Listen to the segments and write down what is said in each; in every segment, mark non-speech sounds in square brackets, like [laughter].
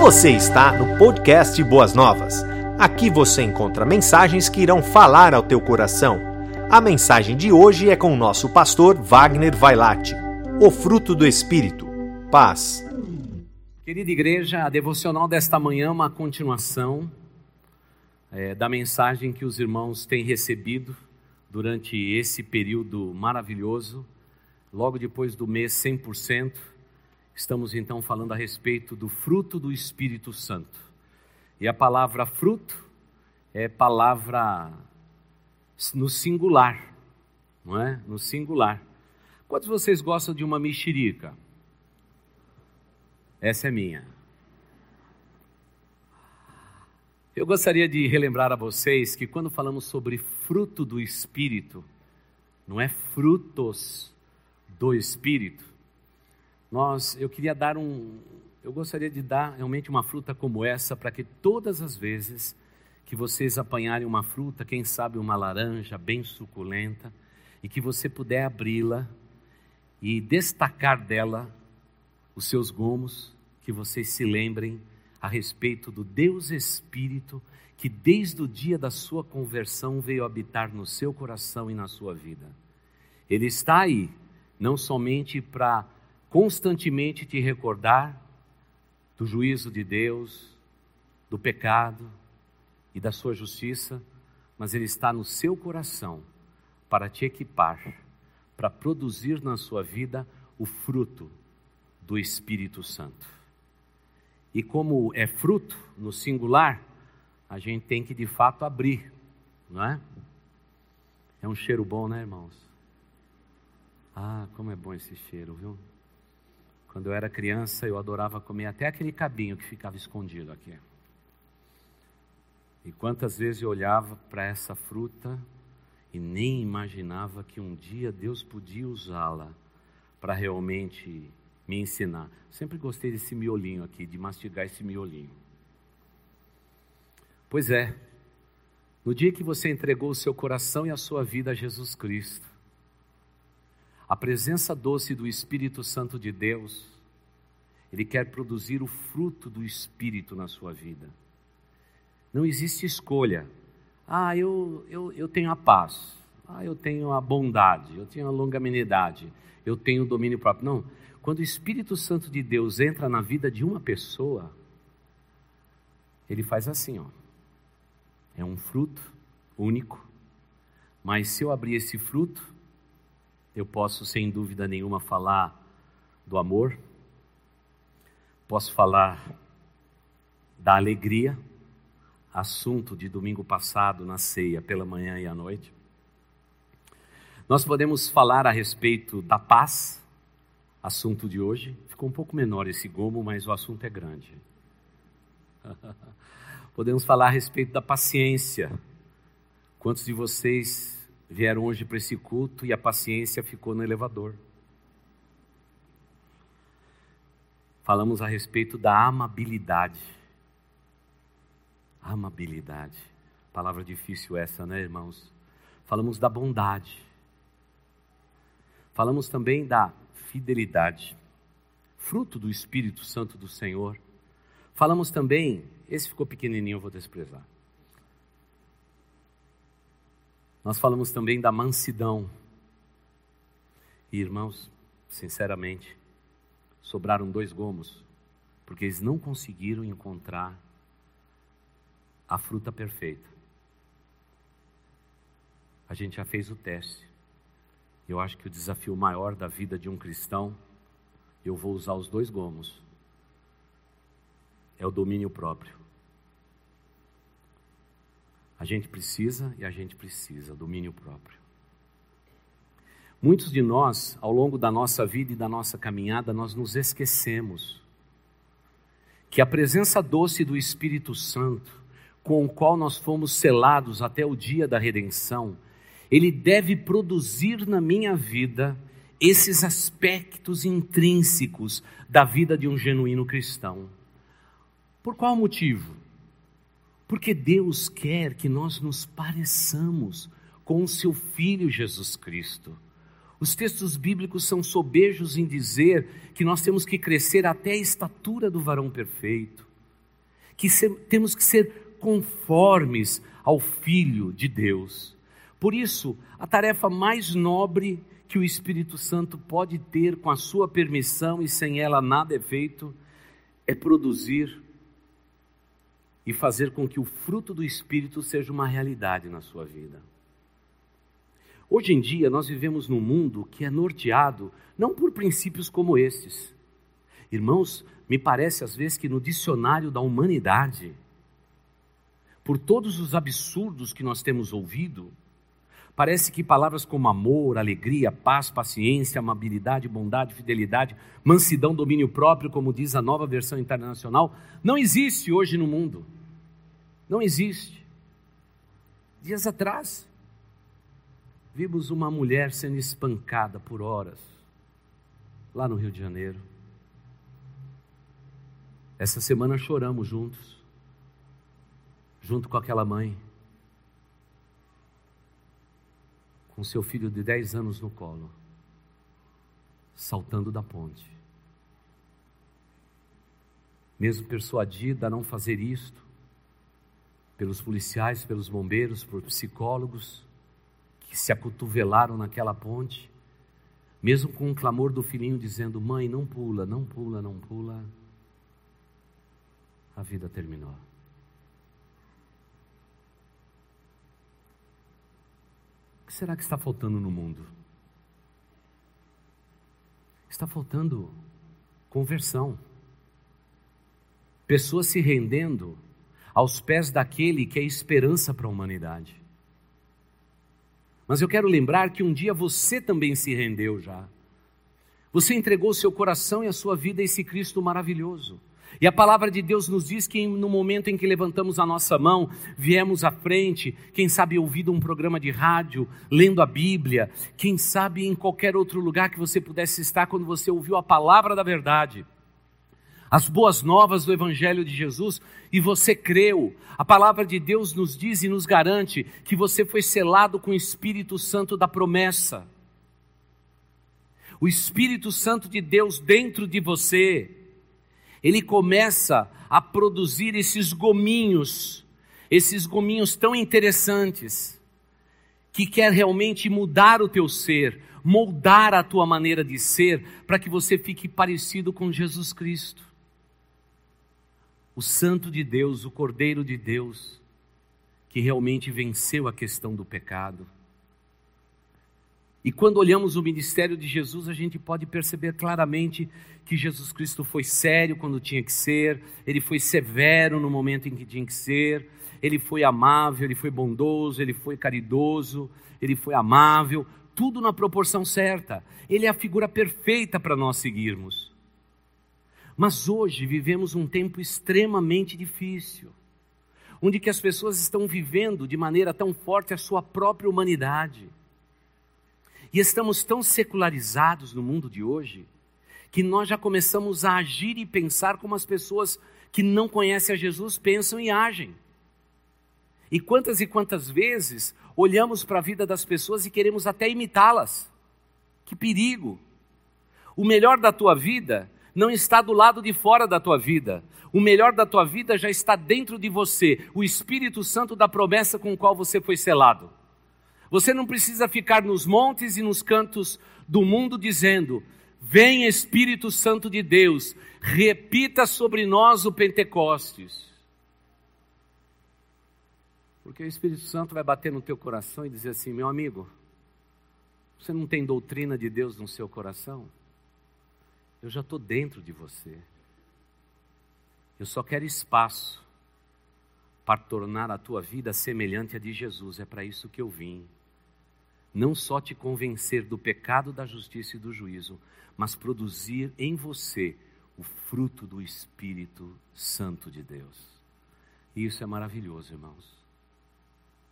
Você está no podcast Boas Novas. Aqui você encontra mensagens que irão falar ao teu coração. A mensagem de hoje é com o nosso pastor Wagner Vailate. O fruto do Espírito. Paz. Querida igreja, a devocional desta manhã é uma continuação é, da mensagem que os irmãos têm recebido durante esse período maravilhoso, logo depois do mês 100%. Estamos então falando a respeito do fruto do Espírito Santo. E a palavra fruto é palavra no singular, não é? No singular. Quantos de vocês gostam de uma mexerica? Essa é minha. Eu gostaria de relembrar a vocês que quando falamos sobre fruto do Espírito, não é frutos do Espírito, nós, eu queria dar um, eu gostaria de dar realmente uma fruta como essa para que todas as vezes que vocês apanharem uma fruta, quem sabe uma laranja bem suculenta, e que você puder abri-la e destacar dela os seus gomos, que vocês se lembrem a respeito do Deus Espírito que desde o dia da sua conversão veio habitar no seu coração e na sua vida. Ele está aí, não somente para constantemente te recordar do juízo de Deus, do pecado e da sua justiça, mas Ele está no seu coração para te equipar, para produzir na sua vida o fruto do Espírito Santo. E como é fruto no singular, a gente tem que de fato abrir, não é? É um cheiro bom, né, irmãos? Ah, como é bom esse cheiro, viu? Quando eu era criança, eu adorava comer até aquele cabinho que ficava escondido aqui. E quantas vezes eu olhava para essa fruta e nem imaginava que um dia Deus podia usá-la para realmente me ensinar. Sempre gostei desse miolinho aqui, de mastigar esse miolinho. Pois é, no dia que você entregou o seu coração e a sua vida a Jesus Cristo, a presença doce do Espírito Santo de Deus, Ele quer produzir o fruto do Espírito na sua vida. Não existe escolha. Ah, eu, eu, eu tenho a paz. Ah, eu tenho a bondade. Eu tenho a longanimidade. Eu tenho o domínio próprio. Não. Quando o Espírito Santo de Deus entra na vida de uma pessoa, ele faz assim, ó. É um fruto único. Mas se eu abrir esse fruto, eu posso, sem dúvida nenhuma, falar do amor, posso falar da alegria, assunto de domingo passado na ceia, pela manhã e à noite. Nós podemos falar a respeito da paz, assunto de hoje. Ficou um pouco menor esse gomo, mas o assunto é grande. [laughs] Podemos falar a respeito da paciência. Quantos de vocês vieram hoje para esse culto e a paciência ficou no elevador. Falamos a respeito da amabilidade. Amabilidade. Palavra difícil essa, né, irmãos? Falamos da bondade. Falamos também da fidelidade, fruto do Espírito Santo do Senhor. Falamos também, esse ficou pequenininho, eu vou desprezar. Nós falamos também da mansidão. E, irmãos, sinceramente, sobraram dois gomos, porque eles não conseguiram encontrar a fruta perfeita. A gente já fez o teste. Eu acho que o desafio maior da vida de um cristão, eu vou usar os dois gomos, é o domínio próprio. A gente precisa e a gente precisa domínio próprio. Muitos de nós, ao longo da nossa vida e da nossa caminhada, nós nos esquecemos que a presença doce do Espírito Santo, com o qual nós fomos selados até o dia da redenção, ele deve produzir na minha vida esses aspectos intrínsecos da vida de um genuíno cristão. Por qual motivo? Porque Deus quer que nós nos pareçamos com o seu Filho Jesus Cristo. Os textos bíblicos são sobejos em dizer que nós temos que crescer até a estatura do varão perfeito. que se, temos que ser conformes ao Filho de Deus. Por isso, a tarefa mais nobre que o Espírito Santo pode ter com a sua permissão e sem ela nada é feito é produzir e fazer com que o fruto do Espírito seja uma realidade na sua vida. Hoje em dia, nós vivemos num mundo que é norteado não por princípios como estes. Irmãos, me parece às vezes que no dicionário da humanidade, por todos os absurdos que nós temos ouvido, parece que palavras como amor, alegria, paz, paciência, amabilidade, bondade, fidelidade, mansidão, domínio próprio, como diz a nova versão internacional, não existe hoje no mundo. Não existe. Dias atrás, vimos uma mulher sendo espancada por horas, lá no Rio de Janeiro. Essa semana choramos juntos, junto com aquela mãe, com seu filho de 10 anos no colo, saltando da ponte. Mesmo persuadida a não fazer isto, pelos policiais, pelos bombeiros, por psicólogos que se acotovelaram naquela ponte, mesmo com o clamor do filhinho dizendo: Mãe, não pula, não pula, não pula a vida terminou. O que será que está faltando no mundo? Está faltando conversão. Pessoas se rendendo aos pés daquele que é esperança para a humanidade. Mas eu quero lembrar que um dia você também se rendeu já. Você entregou seu coração e a sua vida a esse Cristo maravilhoso. E a palavra de Deus nos diz que no momento em que levantamos a nossa mão, viemos à frente, quem sabe ouvindo um programa de rádio, lendo a Bíblia, quem sabe em qualquer outro lugar que você pudesse estar quando você ouviu a palavra da verdade, as boas novas do Evangelho de Jesus, e você creu. A palavra de Deus nos diz e nos garante que você foi selado com o Espírito Santo da promessa. O Espírito Santo de Deus dentro de você ele começa a produzir esses gominhos, esses gominhos tão interessantes, que quer realmente mudar o teu ser, moldar a tua maneira de ser, para que você fique parecido com Jesus Cristo. O Santo de Deus, o Cordeiro de Deus, que realmente venceu a questão do pecado. E quando olhamos o ministério de Jesus, a gente pode perceber claramente que Jesus Cristo foi sério quando tinha que ser, ele foi severo no momento em que tinha que ser, ele foi amável, ele foi bondoso, ele foi caridoso, ele foi amável, tudo na proporção certa. Ele é a figura perfeita para nós seguirmos. Mas hoje vivemos um tempo extremamente difícil, onde que as pessoas estão vivendo de maneira tão forte a sua própria humanidade. E estamos tão secularizados no mundo de hoje, que nós já começamos a agir e pensar como as pessoas que não conhecem a Jesus pensam e agem. E quantas e quantas vezes olhamos para a vida das pessoas e queremos até imitá-las? Que perigo! O melhor da tua vida não está do lado de fora da tua vida. O melhor da tua vida já está dentro de você, o Espírito Santo da promessa com o qual você foi selado. Você não precisa ficar nos montes e nos cantos do mundo dizendo: Vem Espírito Santo de Deus, repita sobre nós o Pentecostes. Porque o Espírito Santo vai bater no teu coração e dizer assim: meu amigo, você não tem doutrina de Deus no seu coração? Eu já estou dentro de você. Eu só quero espaço para tornar a tua vida semelhante à de Jesus. É para isso que eu vim. Não só te convencer do pecado, da justiça e do juízo, mas produzir em você o fruto do Espírito Santo de Deus. E isso é maravilhoso, irmãos.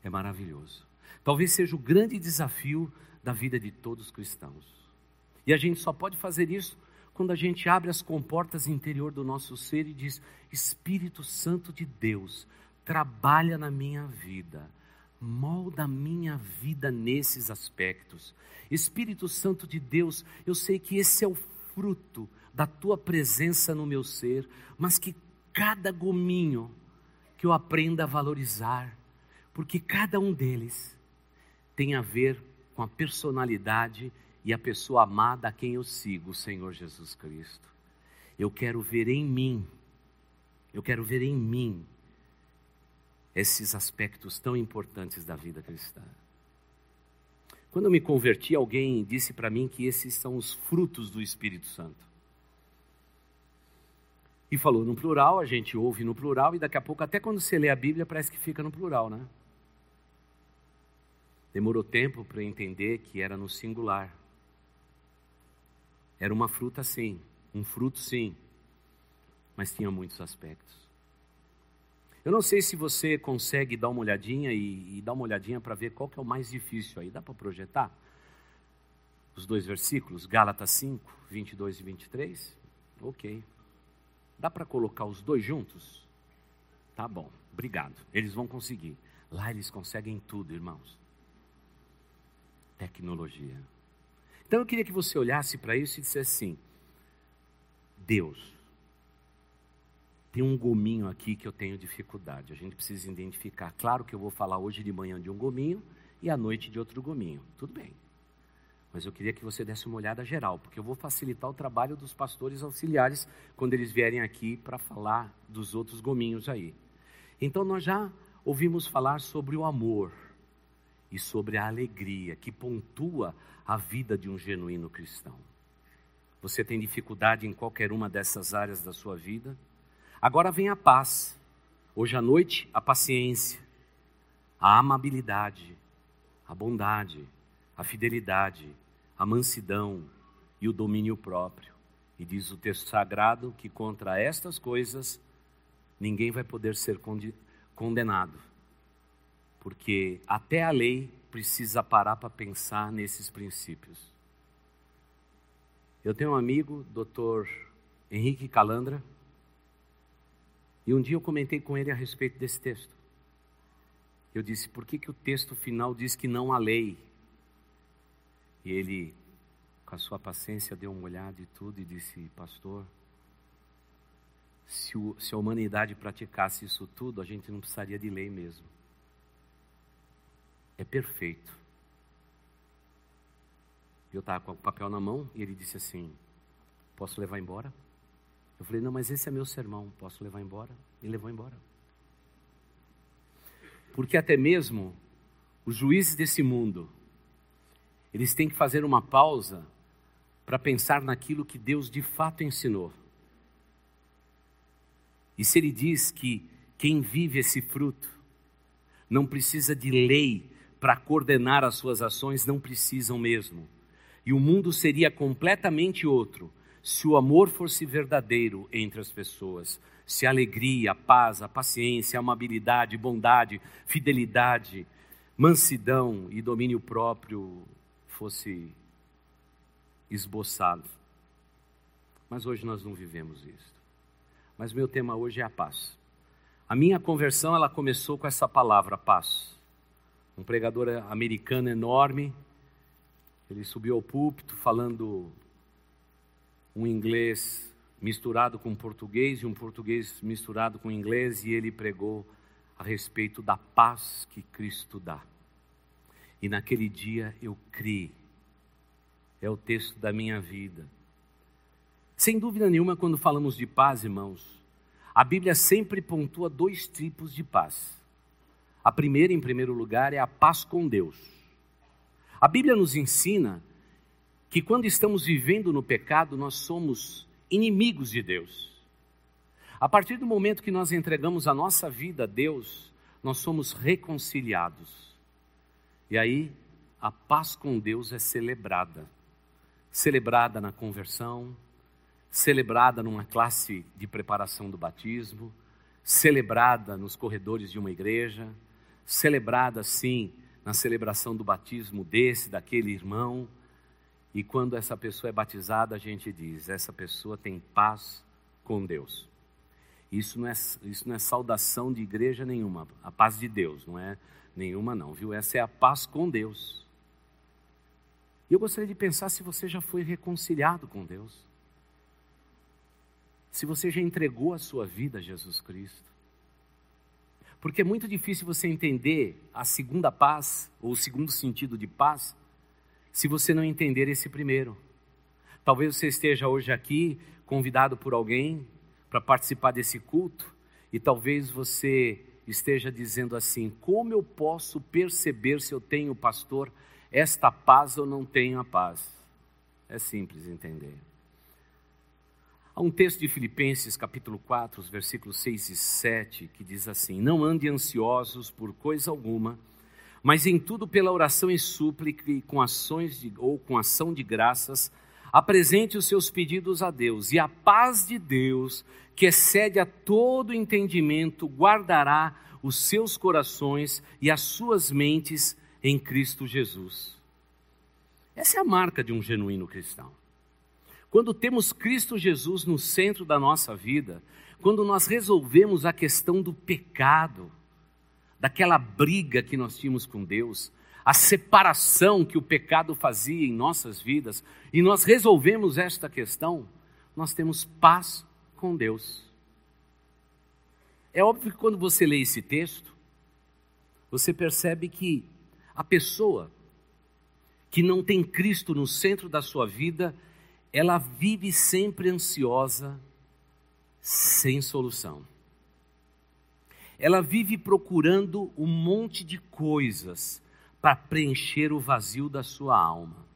É maravilhoso. Talvez seja o grande desafio da vida de todos os cristãos. E a gente só pode fazer isso quando a gente abre as comportas interior do nosso ser e diz: Espírito Santo de Deus, trabalha na minha vida, molda a minha vida nesses aspectos. Espírito Santo de Deus, eu sei que esse é o fruto da tua presença no meu ser, mas que cada gominho que eu aprenda a valorizar, porque cada um deles tem a ver com a personalidade e a pessoa amada a quem eu sigo, o Senhor Jesus Cristo. Eu quero ver em mim, eu quero ver em mim esses aspectos tão importantes da vida cristã. Quando eu me converti, alguém disse para mim que esses são os frutos do Espírito Santo. E falou no plural, a gente ouve no plural, e daqui a pouco, até quando você lê a Bíblia, parece que fica no plural, né? Demorou tempo para entender que era no singular. Era uma fruta, sim, um fruto, sim, mas tinha muitos aspectos. Eu não sei se você consegue dar uma olhadinha e, e dar uma olhadinha para ver qual que é o mais difícil aí. Dá para projetar? Os dois versículos, Gálatas 5, 22 e 23? Ok. Dá para colocar os dois juntos? Tá bom, obrigado. Eles vão conseguir. Lá eles conseguem tudo, irmãos. Tecnologia. Então eu queria que você olhasse para isso e dissesse assim: Deus tem um gominho aqui que eu tenho dificuldade. A gente precisa identificar. Claro que eu vou falar hoje de manhã de um gominho e à noite de outro gominho. Tudo bem. Mas eu queria que você desse uma olhada geral, porque eu vou facilitar o trabalho dos pastores auxiliares quando eles vierem aqui para falar dos outros gominhos aí. Então nós já ouvimos falar sobre o amor e sobre a alegria que pontua a vida de um genuíno cristão. Você tem dificuldade em qualquer uma dessas áreas da sua vida? Agora vem a paz. Hoje à noite, a paciência, a amabilidade, a bondade, a fidelidade, a mansidão e o domínio próprio. E diz o texto sagrado que contra estas coisas ninguém vai poder ser condenado, porque até a lei precisa parar para pensar nesses princípios. Eu tenho um amigo, doutor Henrique Calandra, e um dia eu comentei com ele a respeito desse texto. Eu disse: por que, que o texto final diz que não há lei? E ele, com a sua paciência, deu uma olhada e tudo e disse: Pastor, se, o, se a humanidade praticasse isso tudo, a gente não precisaria de lei mesmo. É perfeito. Eu estava com o papel na mão e ele disse assim: Posso levar embora? Eu falei, não, mas esse é meu sermão, posso levar embora? E levou embora. Porque até mesmo os juízes desse mundo, eles têm que fazer uma pausa para pensar naquilo que Deus de fato ensinou. E se ele diz que quem vive esse fruto não precisa de lei para coordenar as suas ações, não precisam mesmo. E o mundo seria completamente outro se o amor fosse verdadeiro entre as pessoas, se a alegria, a paz, a paciência, a amabilidade, bondade, fidelidade, mansidão e domínio próprio fosse esboçado. Mas hoje nós não vivemos isso. Mas meu tema hoje é a paz. A minha conversão ela começou com essa palavra paz. Um pregador americano enorme, ele subiu ao púlpito falando um inglês misturado com português e um português misturado com inglês e ele pregou a respeito da paz que Cristo dá. E naquele dia eu criei. É o texto da minha vida. Sem dúvida nenhuma, quando falamos de paz, irmãos, a Bíblia sempre pontua dois tipos de paz. A primeira, em primeiro lugar, é a paz com Deus. A Bíblia nos ensina que quando estamos vivendo no pecado, nós somos inimigos de Deus. A partir do momento que nós entregamos a nossa vida a Deus, nós somos reconciliados. E aí, a paz com Deus é celebrada. Celebrada na conversão, celebrada numa classe de preparação do batismo, celebrada nos corredores de uma igreja, celebrada, sim, na celebração do batismo desse, daquele irmão, e quando essa pessoa é batizada, a gente diz: essa pessoa tem paz com Deus. Isso não é, isso não é saudação de igreja nenhuma, a paz de Deus, não é nenhuma, não, viu? Essa é a paz com Deus. E eu gostaria de pensar se você já foi reconciliado com Deus. se você já entregou a sua vida a Jesus Cristo. Porque é muito difícil você entender a segunda paz, ou o segundo sentido de paz, se você não entender esse primeiro. Talvez você esteja hoje aqui convidado por alguém para participar desse culto, e talvez você esteja dizendo assim: como eu posso perceber se eu tenho, pastor, esta paz ou não tenho a paz? É simples entender. Há um texto de Filipenses, capítulo 4, os versículos 6 e 7, que diz assim: Não ande ansiosos por coisa alguma, mas em tudo pela oração e súplica e com ações de, ou com ação de graças, apresente os seus pedidos a Deus, e a paz de Deus, que excede a todo entendimento, guardará os seus corações e as suas mentes em Cristo Jesus. Essa é a marca de um genuíno cristão. Quando temos Cristo Jesus no centro da nossa vida, quando nós resolvemos a questão do pecado, daquela briga que nós tínhamos com Deus, a separação que o pecado fazia em nossas vidas, e nós resolvemos esta questão, nós temos paz com Deus. É óbvio que quando você lê esse texto, você percebe que a pessoa que não tem Cristo no centro da sua vida, ela vive sempre ansiosa, sem solução. Ela vive procurando um monte de coisas para preencher o vazio da sua alma.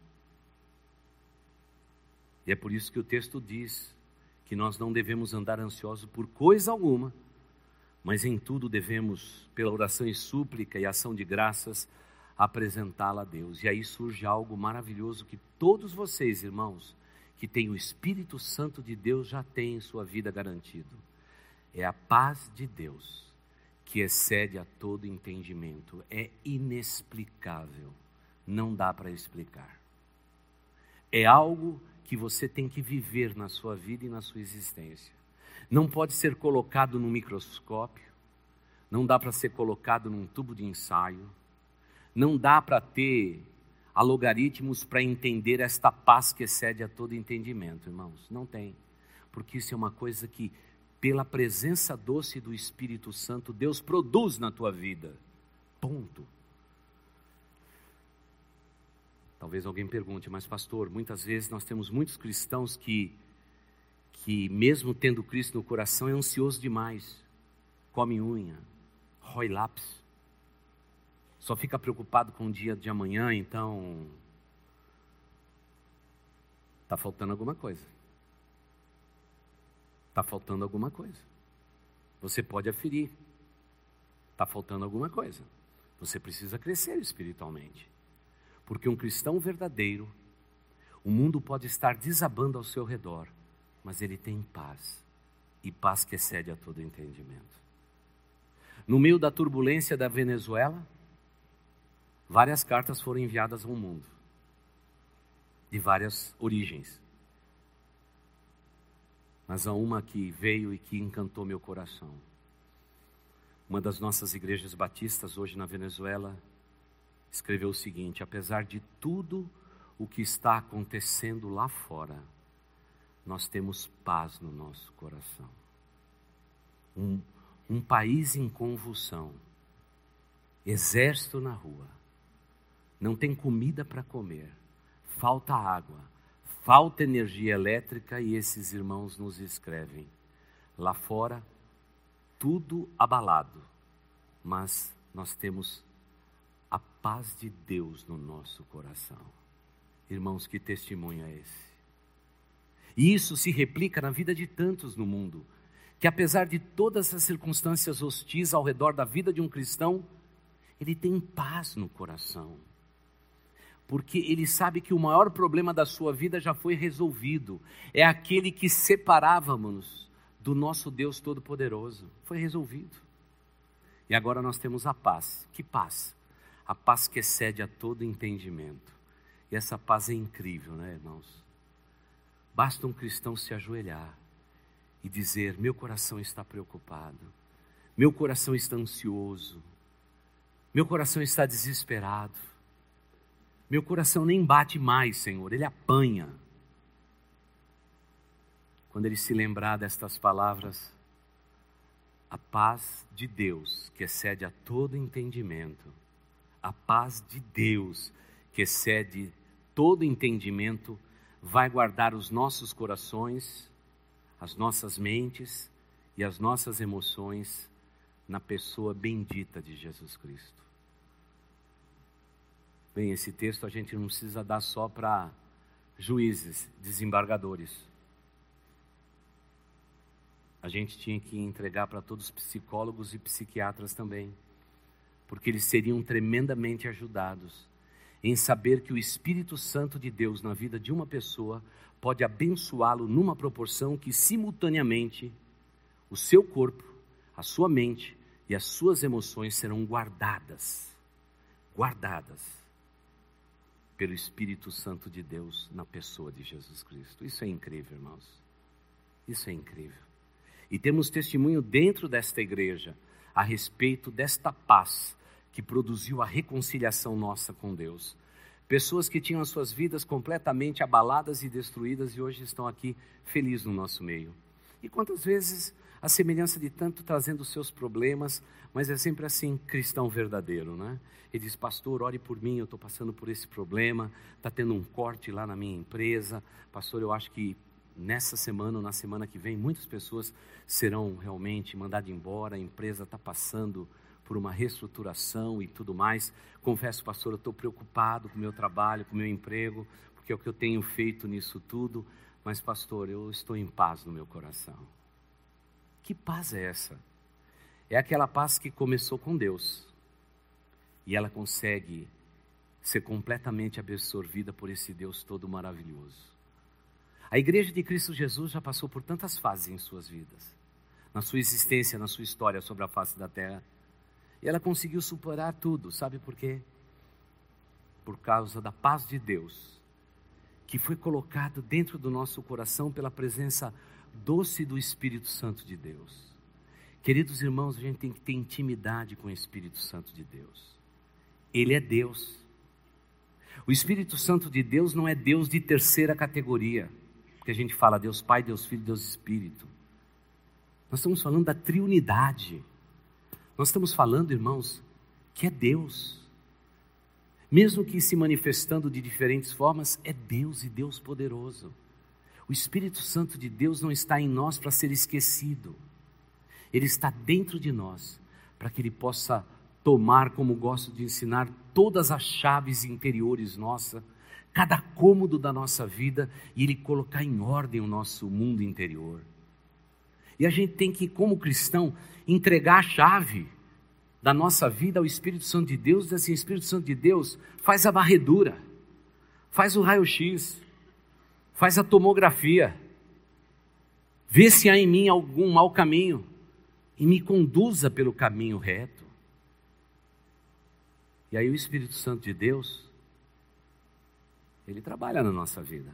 E é por isso que o texto diz que nós não devemos andar ansiosos por coisa alguma, mas em tudo devemos, pela oração e súplica e ação de graças, apresentá-la a Deus. E aí surge algo maravilhoso que todos vocês, irmãos, que têm o Espírito Santo de Deus, já têm em sua vida garantido. É a paz de Deus que excede a todo entendimento. É inexplicável. Não dá para explicar. É algo que você tem que viver na sua vida e na sua existência. Não pode ser colocado no microscópio, não dá para ser colocado num tubo de ensaio, não dá para ter logaritmos para entender esta paz que excede a todo entendimento, irmãos. Não tem. Porque isso é uma coisa que, pela presença doce do Espírito Santo, Deus produz na tua vida. Ponto. Talvez alguém pergunte, mas pastor, muitas vezes nós temos muitos cristãos que, que mesmo tendo Cristo no coração, é ansioso demais. Come unha, rói lápis só fica preocupado com o dia de amanhã, então está faltando alguma coisa. Está faltando alguma coisa. Você pode aferir. Está faltando alguma coisa. Você precisa crescer espiritualmente. Porque um cristão verdadeiro, o mundo pode estar desabando ao seu redor, mas ele tem paz. E paz que excede a todo entendimento. No meio da turbulência da Venezuela, várias cartas foram enviadas ao mundo, de várias origens. Mas há uma que veio e que encantou meu coração. Uma das nossas igrejas batistas, hoje na Venezuela, escreveu o seguinte: apesar de tudo o que está acontecendo lá fora, nós temos paz no nosso coração. Um, um país em convulsão, exército na rua não tem comida para comer, falta água, falta energia elétrica e esses irmãos nos escrevem. Lá fora, tudo abalado, mas nós temos a paz de Deus no nosso coração. Irmãos, que testemunho é esse? E isso se replica na vida de tantos no mundo, que apesar de todas as circunstâncias hostis ao redor da vida de um cristão, ele tem paz no coração porque ele sabe que o maior problema da sua vida já foi resolvido. É aquele que separávamos do nosso Deus Todo-Poderoso. Foi resolvido. E agora nós temos a paz. Que paz? A paz que excede a todo entendimento. E essa paz é incrível, né, irmãos? Basta um cristão se ajoelhar e dizer: Meu coração está preocupado, meu coração está ansioso, meu coração está desesperado. Meu coração nem bate mais, Senhor, ele apanha. quando ele se lembrar destas palavras, a paz de Deus, que excede a todo entendimento, a paz de Deus, que excede todo entendimento, vai guardar os nossos corações, as nossas mentes e as nossas emoções na pessoa bendita de Jesus Cristo. Bem, esse texto a gente não precisa dar só para juízes, desembargadores. A gente tinha que entregar para todos os psicólogos e psiquiatras também, porque eles seriam tremendamente ajudados em saber que o Espírito Santo de Deus na vida de uma pessoa pode abençoá-lo numa proporção que simultaneamente o seu corpo, a sua mente e as suas emoções serão guardadas. Guardadas pelo Espírito Santo de Deus na pessoa de Jesus Cristo. Isso é incrível, irmãos. Isso é incrível. E temos testemunho dentro desta igreja a respeito desta paz que produziu a reconciliação nossa com Deus. Pessoas que tinham as suas vidas completamente abaladas e destruídas e hoje estão aqui felizes no nosso meio. E quantas vezes a semelhança de tanto trazendo seus problemas, mas é sempre assim, cristão verdadeiro, né? Ele diz, pastor, ore por mim, eu estou passando por esse problema, está tendo um corte lá na minha empresa, pastor, eu acho que nessa semana ou na semana que vem, muitas pessoas serão realmente mandadas embora, a empresa está passando por uma reestruturação e tudo mais. Confesso, pastor, eu estou preocupado com o meu trabalho, com o meu emprego, porque é o que eu tenho feito nisso tudo. Mas, pastor, eu estou em paz no meu coração. Que paz é essa? É aquela paz que começou com Deus e ela consegue ser completamente absorvida por esse Deus todo maravilhoso. A igreja de Cristo Jesus já passou por tantas fases em suas vidas, na sua existência, na sua história sobre a face da terra. E ela conseguiu superar tudo, sabe por quê? Por causa da paz de Deus, que foi colocado dentro do nosso coração pela presença doce do Espírito Santo de Deus. Queridos irmãos, a gente tem que ter intimidade com o Espírito Santo de Deus. Ele é Deus. O Espírito Santo de Deus não é Deus de terceira categoria, porque a gente fala Deus Pai, Deus Filho, Deus Espírito. Nós estamos falando da triunidade. Nós estamos falando, irmãos, que é Deus. Mesmo que se manifestando de diferentes formas, é Deus e Deus poderoso. O Espírito Santo de Deus não está em nós para ser esquecido. Ele está dentro de nós para que ele possa tomar, como gosto de ensinar, todas as chaves interiores nossa, cada cômodo da nossa vida e ele colocar em ordem o nosso mundo interior. E a gente tem que, como cristão, entregar a chave da nossa vida ao Espírito Santo de Deus, e assim, Espírito Santo de Deus, faz a varredura, faz o raio-x, faz a tomografia, vê se há em mim algum mau caminho e me conduza pelo caminho reto. E aí o Espírito Santo de Deus, ele trabalha na nossa vida.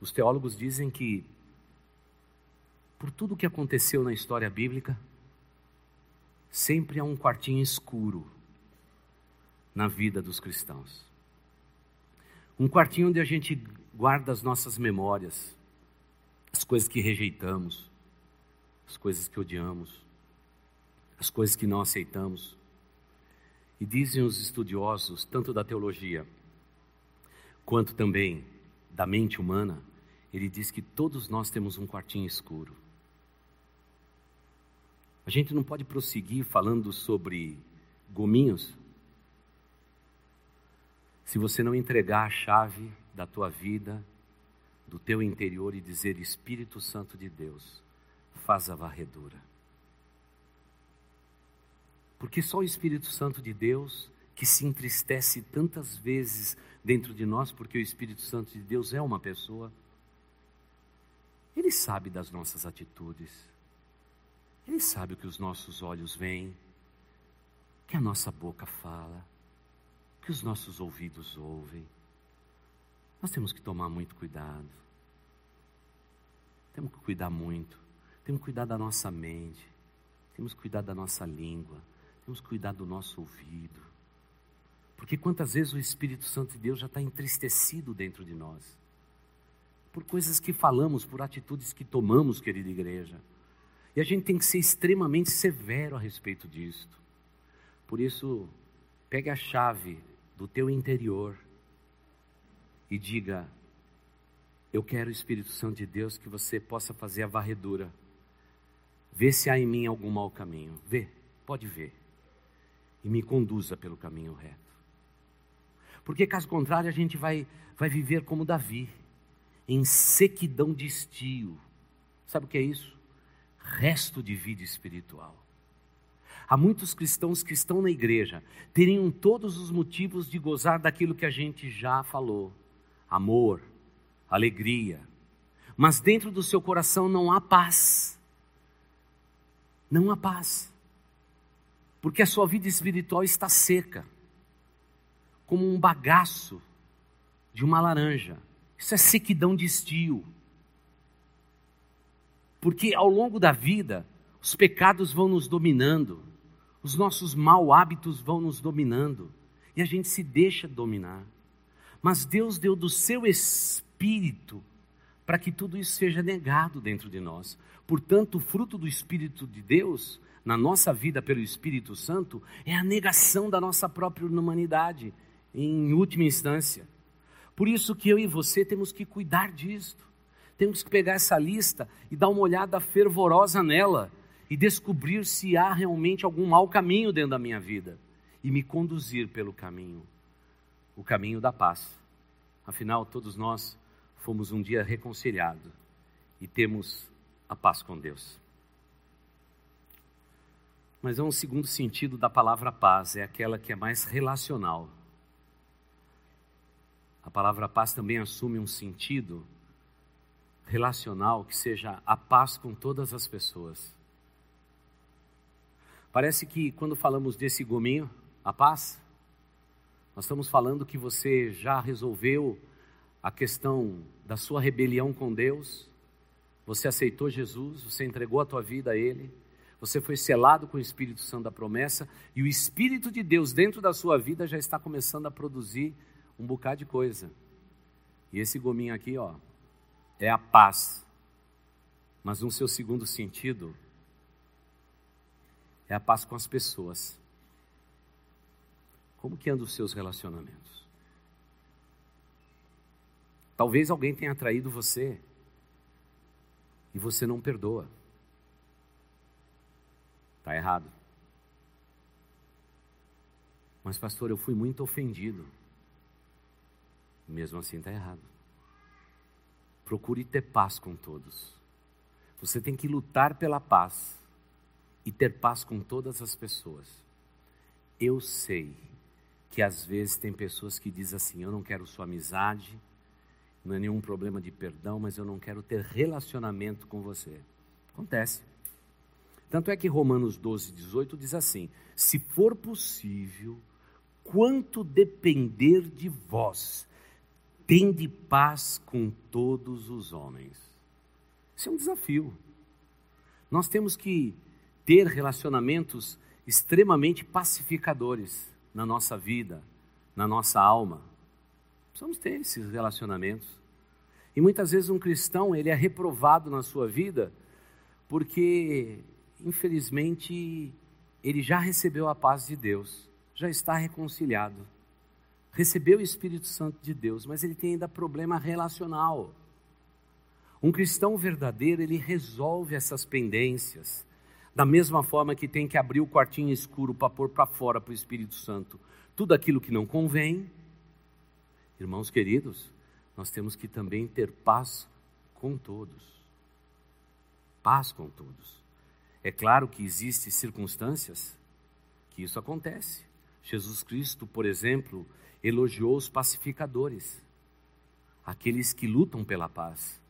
Os teólogos dizem que por tudo que aconteceu na história bíblica, sempre há um quartinho escuro na vida dos cristãos. Um quartinho onde a gente guarda as nossas memórias, as coisas que rejeitamos, as coisas que odiamos, as coisas que não aceitamos. E dizem os estudiosos, tanto da teologia quanto também da mente humana, ele diz que todos nós temos um quartinho escuro. A gente não pode prosseguir falando sobre gominhos se você não entregar a chave da tua vida, do teu interior e dizer: Espírito Santo de Deus, faz a varredura. Porque só o Espírito Santo de Deus, que se entristece tantas vezes dentro de nós, porque o Espírito Santo de Deus é uma pessoa, ele sabe das nossas atitudes. Ele sabe o que os nossos olhos veem, que a nossa boca fala, que os nossos ouvidos ouvem. Nós temos que tomar muito cuidado. Temos que cuidar muito. Temos que cuidar da nossa mente. Temos que cuidar da nossa língua. Temos que cuidar do nosso ouvido. Porque quantas vezes o Espírito Santo de Deus já está entristecido dentro de nós. por coisas que falamos, por atitudes que tomamos, querida igreja. E a gente tem que ser extremamente severo a respeito disto. Por isso, pegue a chave do teu interior e diga: Eu quero o Espírito Santo de Deus que você possa fazer a varredura. Vê se há em mim algum mau caminho. Vê, pode ver. E me conduza pelo caminho reto. Porque caso contrário, a gente vai, vai viver como Davi, em sequidão de estio. Sabe o que é isso? Resto de vida espiritual. Há muitos cristãos que estão na igreja, teriam todos os motivos de gozar daquilo que a gente já falou: amor, alegria. Mas dentro do seu coração não há paz. Não há paz. Porque a sua vida espiritual está seca, como um bagaço de uma laranja. Isso é sequidão de estio. Porque ao longo da vida, os pecados vão nos dominando, os nossos mau hábitos vão nos dominando e a gente se deixa dominar. Mas Deus deu do seu espírito para que tudo isso seja negado dentro de nós. Portanto, o fruto do espírito de Deus na nossa vida pelo Espírito Santo é a negação da nossa própria humanidade, em última instância. Por isso que eu e você temos que cuidar disto. Temos que pegar essa lista e dar uma olhada fervorosa nela e descobrir se há realmente algum mau caminho dentro da minha vida e me conduzir pelo caminho, o caminho da paz. Afinal, todos nós fomos um dia reconciliados e temos a paz com Deus. Mas há um segundo sentido da palavra paz, é aquela que é mais relacional. A palavra paz também assume um sentido relacional que seja a paz com todas as pessoas. Parece que quando falamos desse gominho, a paz, nós estamos falando que você já resolveu a questão da sua rebelião com Deus, você aceitou Jesus, você entregou a tua vida a Ele, você foi selado com o Espírito Santo da promessa e o Espírito de Deus dentro da sua vida já está começando a produzir um bocado de coisa. E esse gominho aqui, ó, é a paz. Mas no seu segundo sentido, é a paz com as pessoas. Como que andam os seus relacionamentos? Talvez alguém tenha traído você e você não perdoa. Está errado. Mas, pastor, eu fui muito ofendido. Mesmo assim, está errado. Procure ter paz com todos. Você tem que lutar pela paz e ter paz com todas as pessoas. Eu sei que às vezes tem pessoas que dizem assim: eu não quero sua amizade, não é nenhum problema de perdão, mas eu não quero ter relacionamento com você. Acontece. Tanto é que Romanos 12, 18 diz assim: se for possível, quanto depender de vós, tende paz com todos os homens. Isso é um desafio. Nós temos que ter relacionamentos extremamente pacificadores na nossa vida, na nossa alma. Precisamos ter esses relacionamentos. E muitas vezes um cristão, ele é reprovado na sua vida porque, infelizmente, ele já recebeu a paz de Deus, já está reconciliado, recebeu o Espírito Santo de Deus, mas ele tem ainda problema relacional. Um cristão verdadeiro, ele resolve essas pendências, da mesma forma que tem que abrir o quartinho escuro para pôr para fora para o Espírito Santo tudo aquilo que não convém. Irmãos queridos, nós temos que também ter paz com todos. Paz com todos. É claro que existem circunstâncias que isso acontece. Jesus Cristo, por exemplo, elogiou os pacificadores, aqueles que lutam pela paz,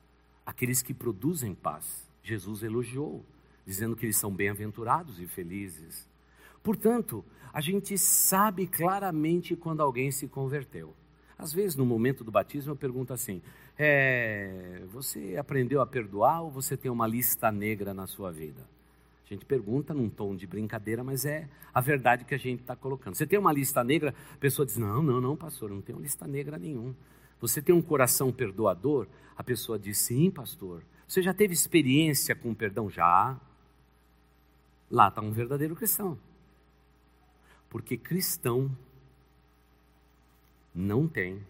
aqueles que produzem paz. Jesus elogiou dizendo que eles são bem-aventurados e felizes. Portanto, a gente sabe claramente quando alguém se converteu. Às vezes, no momento do batismo, eu pergunto assim: é, você aprendeu a perdoar ou você tem uma lista negra na sua vida? A gente pergunta num tom de brincadeira, mas é a verdade que a gente está colocando. Você tem uma lista negra? A pessoa diz: não, não, não, pastor, não tenho lista negra nenhum. Você tem um coração perdoador? A pessoa diz: Sim, pastor. Você já teve experiência com perdão? Já. Lá está um verdadeiro cristão. Porque cristão não tem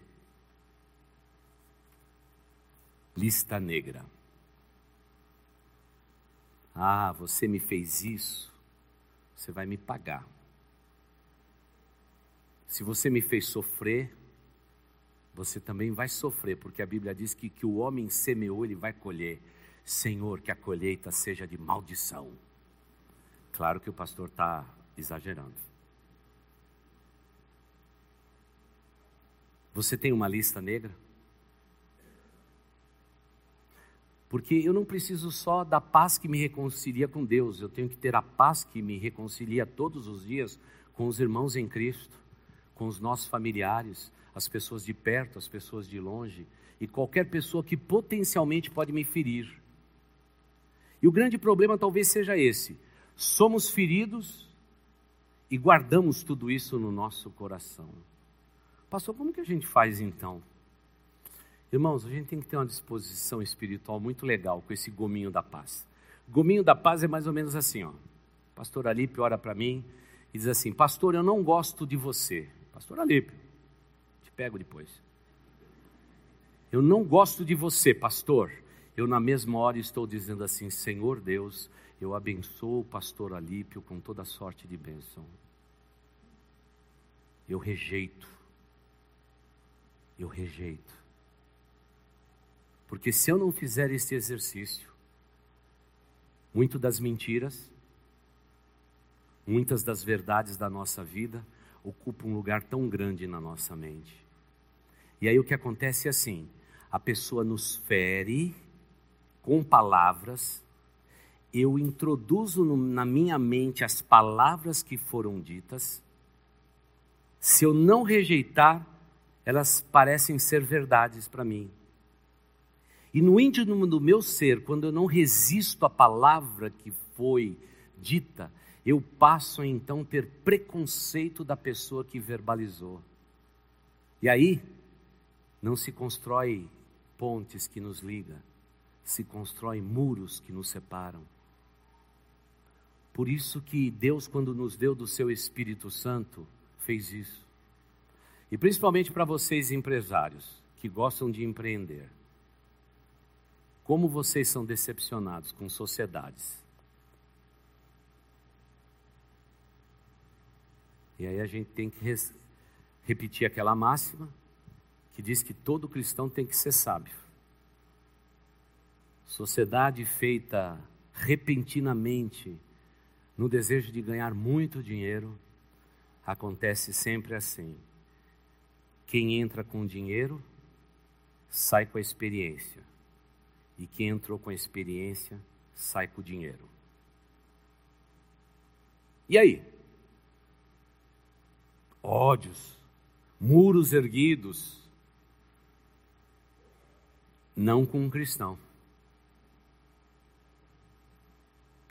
lista negra. Ah, você me fez isso, você vai me pagar. Se você me fez sofrer, você também vai sofrer, porque a Bíblia diz que que o homem semeou, ele vai colher. Senhor, que a colheita seja de maldição. Claro que o pastor está exagerando. Você tem uma lista negra? Porque eu não preciso só da paz que me reconcilia com Deus, eu tenho que ter a paz que me reconcilia todos os dias com os irmãos em Cristo, com os nossos familiares, as pessoas de perto, as pessoas de longe e qualquer pessoa que potencialmente pode me ferir. E o grande problema talvez seja esse: somos feridos e guardamos tudo isso no nosso coração. Pastor, como que a gente faz então? Irmãos, a gente tem que ter uma disposição espiritual muito legal com esse gominho da paz. Gominho da paz é mais ou menos assim, ó. Pastor Alípio ora para mim e diz assim: Pastor, eu não gosto de você. Pastor Alípio, te pego depois. Eu não gosto de você, pastor. Eu, na mesma hora, estou dizendo assim: Senhor Deus, eu abençoo o pastor Alípio com toda sorte de bênção. Eu rejeito. Eu rejeito porque se eu não fizer este exercício, muito das mentiras, muitas das verdades da nossa vida ocupam um lugar tão grande na nossa mente. E aí o que acontece é assim: a pessoa nos fere com palavras, eu introduzo no, na minha mente as palavras que foram ditas, se eu não rejeitar, elas parecem ser verdades para mim. E no íntimo do meu ser, quando eu não resisto à palavra que foi dita, eu passo a então ter preconceito da pessoa que verbalizou. E aí, não se constrói pontes que nos ligam, se constrói muros que nos separam. Por isso que Deus, quando nos deu do seu Espírito Santo, fez isso. E principalmente para vocês empresários que gostam de empreender. Como vocês são decepcionados com sociedades. E aí a gente tem que repetir aquela máxima que diz que todo cristão tem que ser sábio. Sociedade feita repentinamente no desejo de ganhar muito dinheiro, acontece sempre assim. Quem entra com dinheiro sai com a experiência. E quem entrou com a experiência sai com o dinheiro. E aí? Ódios, muros erguidos. Não com um cristão.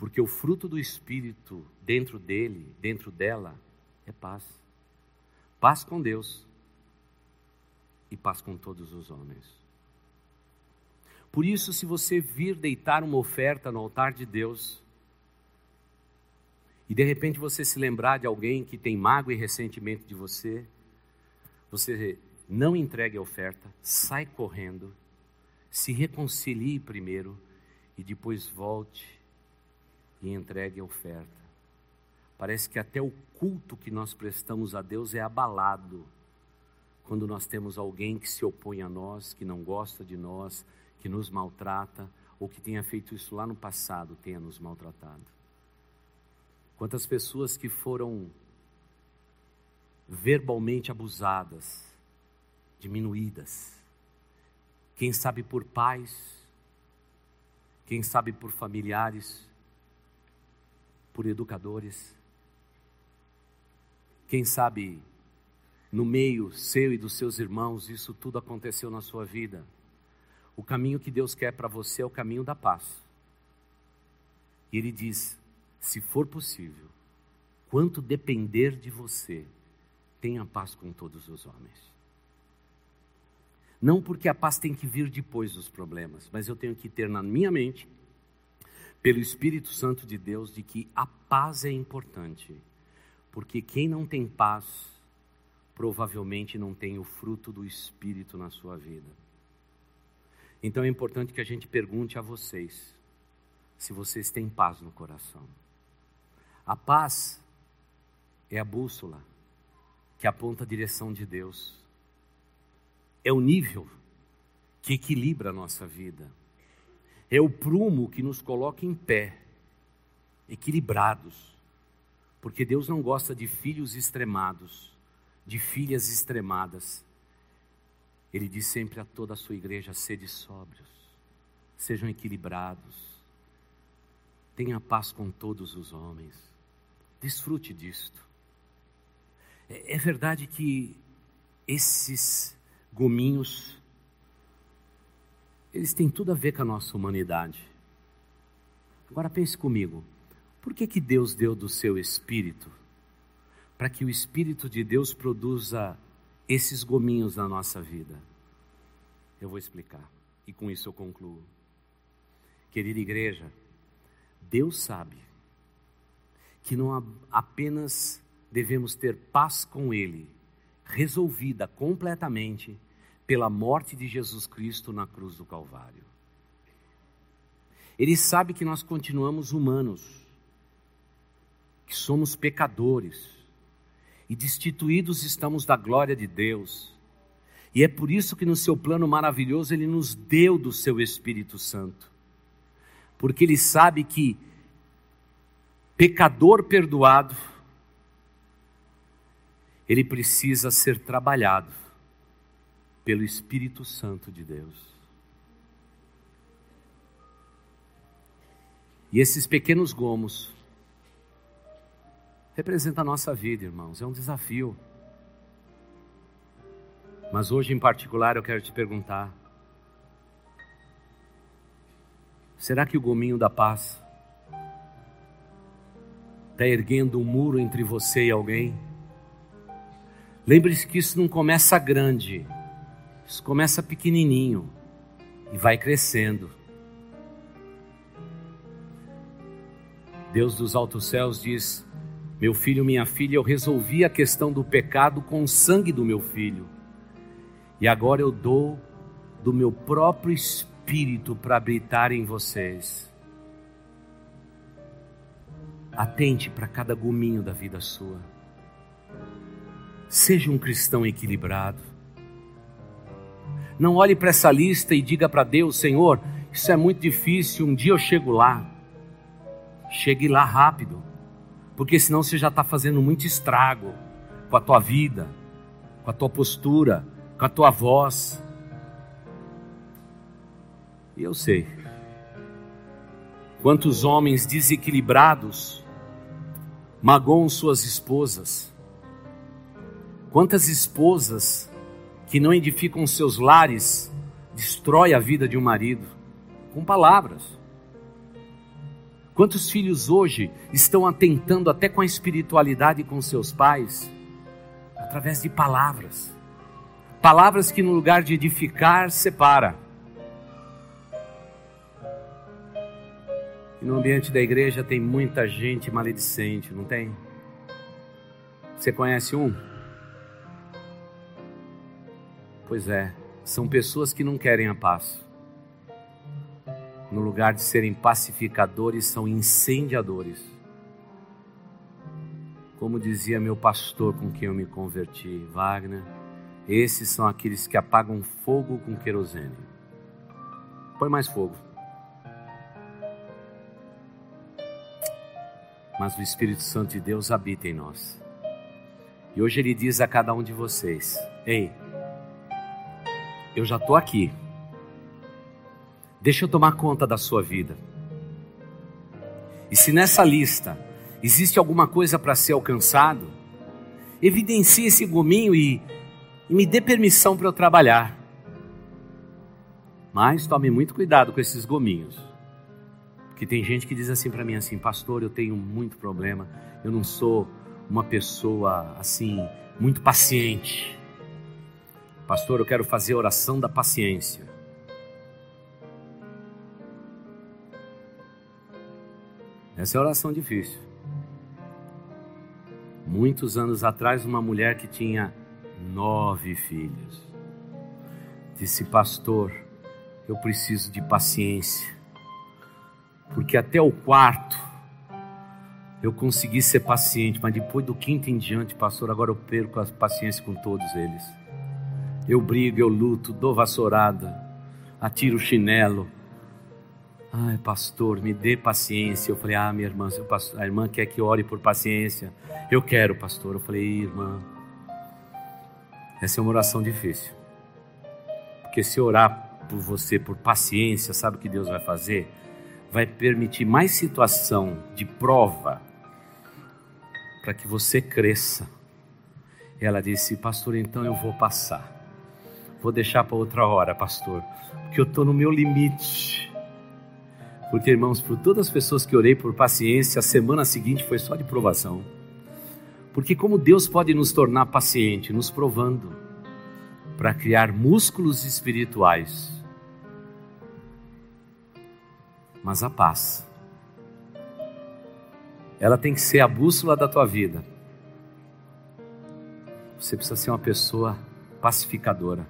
Porque o fruto do Espírito dentro dele, dentro dela, é paz. Paz com Deus e paz com todos os homens. Por isso, se você vir deitar uma oferta no altar de Deus, e de repente você se lembrar de alguém que tem mágoa e ressentimento de você, você não entregue a oferta, sai correndo, se reconcilie primeiro e depois volte e entregue a oferta. Parece que até o culto que nós prestamos a Deus é abalado quando nós temos alguém que se opõe a nós, que não gosta de nós, que nos maltrata ou que tenha feito isso lá no passado tenha nos maltratado. Quantas pessoas que foram verbalmente abusadas, diminuídas, quem sabe por pais, quem sabe por familiares, por educadores, quem sabe no meio seu e dos seus irmãos, isso tudo aconteceu na sua vida. O caminho que Deus quer para você é o caminho da paz. E Ele diz: se for possível, quanto depender de você, tenha paz com todos os homens. Não porque a paz tem que vir depois dos problemas, mas eu tenho que ter na minha mente, pelo Espírito Santo de Deus, de que a paz é importante. Porque quem não tem paz, provavelmente não tem o fruto do Espírito na sua vida. Então é importante que a gente pergunte a vocês se vocês têm paz no coração. A paz é a bússola que aponta a direção de Deus. É o nível que equilibra a nossa vida. É o prumo que nos coloca em pé, equilibrados. Porque Deus não gosta de filhos extremados, de filhas extremadas. Ele diz sempre a toda a sua igreja: sede sóbrios, sejam equilibrados, tenha paz com todos os homens, desfrute disto. É, é verdade que esses gominhos, eles têm tudo a ver com a nossa humanidade. Agora pense comigo, por que, que Deus deu do seu Espírito? Para que o Espírito de Deus produza esses gominhos na nossa vida. Eu vou explicar e com isso eu concluo. Querida igreja, Deus sabe que não apenas devemos ter paz com Ele, resolvida completamente pela morte de Jesus Cristo na cruz do Calvário. Ele sabe que nós continuamos humanos, que somos pecadores e destituídos estamos da glória de Deus. E é por isso que no seu plano maravilhoso ele nos deu do seu Espírito Santo. Porque ele sabe que pecador perdoado ele precisa ser trabalhado pelo Espírito Santo de Deus. E esses pequenos gomos representam a nossa vida, irmãos, é um desafio. Mas hoje em particular eu quero te perguntar: será que o gominho da paz está erguendo um muro entre você e alguém? Lembre-se que isso não começa grande, isso começa pequenininho e vai crescendo. Deus dos altos céus diz: Meu filho, minha filha, eu resolvi a questão do pecado com o sangue do meu filho, e agora eu dou do meu próprio espírito para habitar em vocês. Atente para cada gominho da vida sua. Seja um cristão equilibrado. Não olhe para essa lista e diga para Deus: Senhor, isso é muito difícil, um dia eu chego lá. Chegue lá rápido, porque senão você já está fazendo muito estrago com a tua vida, com a tua postura, com a tua voz. E eu sei quantos homens desequilibrados magoam suas esposas Quantas esposas que não edificam seus lares destrói a vida de um marido com palavras? Quantos filhos hoje estão atentando até com a espiritualidade com seus pais através de palavras? Palavras que no lugar de edificar separa. E no ambiente da igreja tem muita gente maledicente, não tem? Você conhece um? Pois é, são pessoas que não querem a paz. No lugar de serem pacificadores, são incendiadores. Como dizia meu pastor com quem eu me converti, Wagner, esses são aqueles que apagam fogo com querosene. Põe mais fogo. Mas o Espírito Santo de Deus habita em nós. E hoje ele diz a cada um de vocês: Ei, eu já estou aqui. Deixa eu tomar conta da sua vida. E se nessa lista existe alguma coisa para ser alcançado, evidencie esse gominho e, e me dê permissão para eu trabalhar. Mas tome muito cuidado com esses gominhos. Porque tem gente que diz assim para mim assim, pastor, eu tenho muito problema, eu não sou uma pessoa assim muito paciente. Pastor, eu quero fazer a oração da paciência. Essa é a oração difícil. Muitos anos atrás, uma mulher que tinha nove filhos disse: Pastor, eu preciso de paciência, porque até o quarto eu consegui ser paciente, mas depois do quinto em diante, pastor, agora eu perco a paciência com todos eles. Eu brigo, eu luto, dou vassourada, atiro o chinelo. Ai, pastor, me dê paciência. Eu falei, ah, minha irmã, a irmã quer que ore por paciência. Eu quero, pastor. Eu falei, irmã, essa é uma oração difícil. Porque se orar por você por paciência, sabe o que Deus vai fazer? Vai permitir mais situação de prova para que você cresça. Ela disse, pastor, então eu vou passar. Vou deixar para outra hora, pastor, porque eu estou no meu limite. Porque, irmãos, por todas as pessoas que orei por paciência, a semana seguinte foi só de provação. Porque, como Deus pode nos tornar paciente, nos provando, para criar músculos espirituais. Mas a paz ela tem que ser a bússola da tua vida. Você precisa ser uma pessoa pacificadora.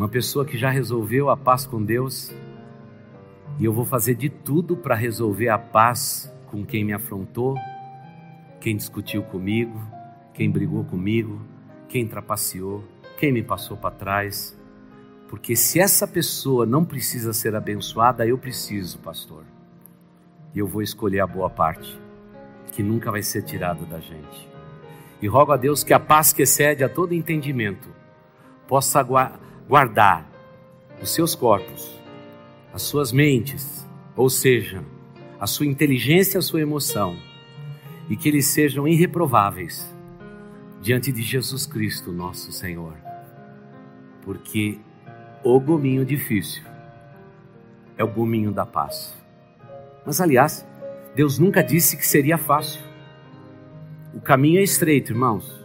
Uma pessoa que já resolveu a paz com Deus. E eu vou fazer de tudo para resolver a paz com quem me afrontou, quem discutiu comigo, quem brigou comigo, quem trapaceou, quem me passou para trás. Porque se essa pessoa não precisa ser abençoada, eu preciso, pastor e eu vou escolher a boa parte, que nunca vai ser tirada da gente. E rogo a Deus que a paz que excede a todo entendimento possa guardar os seus corpos, as suas mentes, ou seja, a sua inteligência, a sua emoção, e que eles sejam irreprováveis diante de Jesus Cristo, nosso Senhor. Porque o gominho difícil é o gominho da paz. Mas, aliás, Deus nunca disse que seria fácil. O caminho é estreito, irmãos.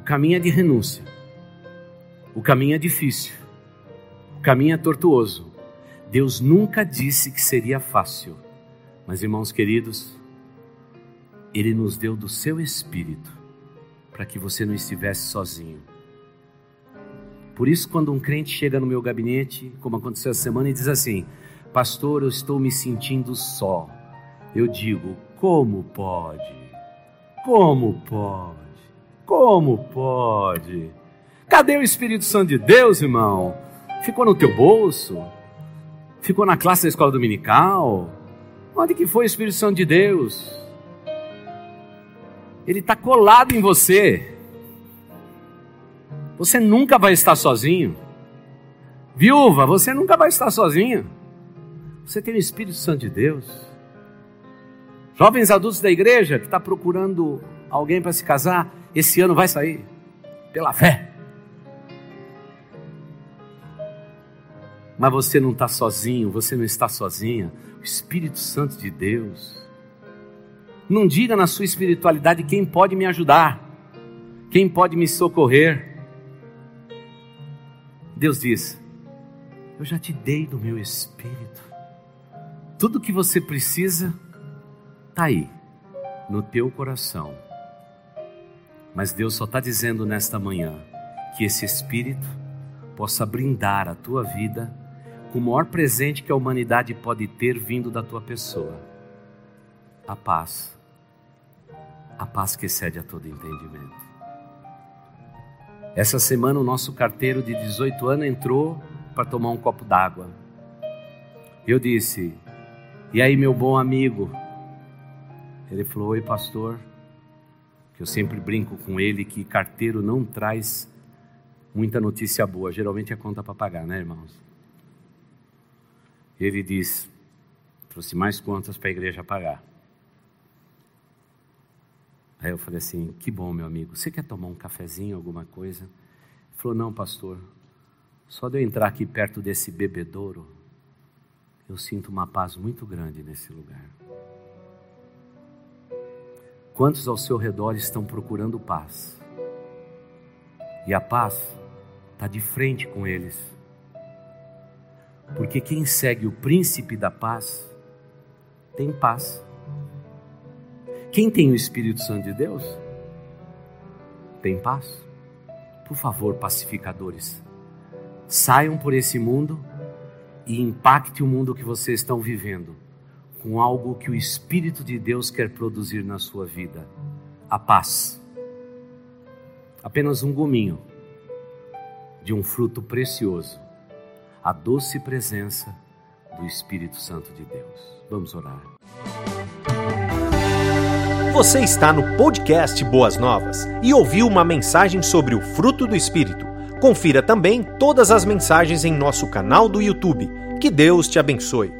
O caminho é de renúncia. O caminho é difícil. O caminho é tortuoso. Deus nunca disse que seria fácil. Mas, irmãos queridos, Ele nos deu do seu espírito para que você não estivesse sozinho. Por isso, quando um crente chega no meu gabinete, como aconteceu essa semana, e diz assim: Pastor, eu estou me sentindo só. Eu digo: Como pode? Como pode? Como pode? Cadê o Espírito Santo de Deus, irmão? Ficou no teu bolso? Ficou na classe da escola dominical? Onde que foi o Espírito Santo de Deus? Ele está colado em você. Você nunca vai estar sozinho. Viúva, você nunca vai estar sozinho. Você tem o Espírito Santo de Deus. Jovens adultos da igreja que está procurando alguém para se casar, esse ano vai sair pela fé. Mas você não está sozinho, você não está sozinha. O Espírito Santo de Deus. Não diga na sua espiritualidade quem pode me ajudar, quem pode me socorrer. Deus diz: Eu já te dei do meu Espírito. Tudo que você precisa está aí, no teu coração. Mas Deus só está dizendo nesta manhã que esse Espírito possa brindar a tua vida o maior presente que a humanidade pode ter vindo da tua pessoa: a paz. A paz que excede a todo entendimento. Essa semana, o nosso carteiro de 18 anos entrou para tomar um copo d'água. Eu disse: e aí, meu bom amigo? Ele falou: Oi, pastor. Que eu sempre brinco com ele que carteiro não traz muita notícia boa. Geralmente é conta para pagar, né, irmãos? Ele diz: Trouxe mais contas para a igreja pagar. Aí eu falei assim: Que bom, meu amigo. Você quer tomar um cafezinho, alguma coisa? Ele falou: Não, pastor. Só de eu entrar aqui perto desse bebedouro eu sinto uma paz muito grande nesse lugar. Quantos ao seu redor estão procurando paz? E a paz está de frente com eles. Porque quem segue o príncipe da paz tem paz. Quem tem o Espírito Santo de Deus tem paz. Por favor, pacificadores, saiam por esse mundo e impacte o mundo que vocês estão vivendo com algo que o Espírito de Deus quer produzir na sua vida: a paz. Apenas um gominho de um fruto precioso, a doce presença do Espírito Santo de Deus. Vamos orar. Você está no podcast Boas Novas e ouviu uma mensagem sobre o fruto do Espírito. Confira também todas as mensagens em nosso canal do YouTube. Que Deus te abençoe.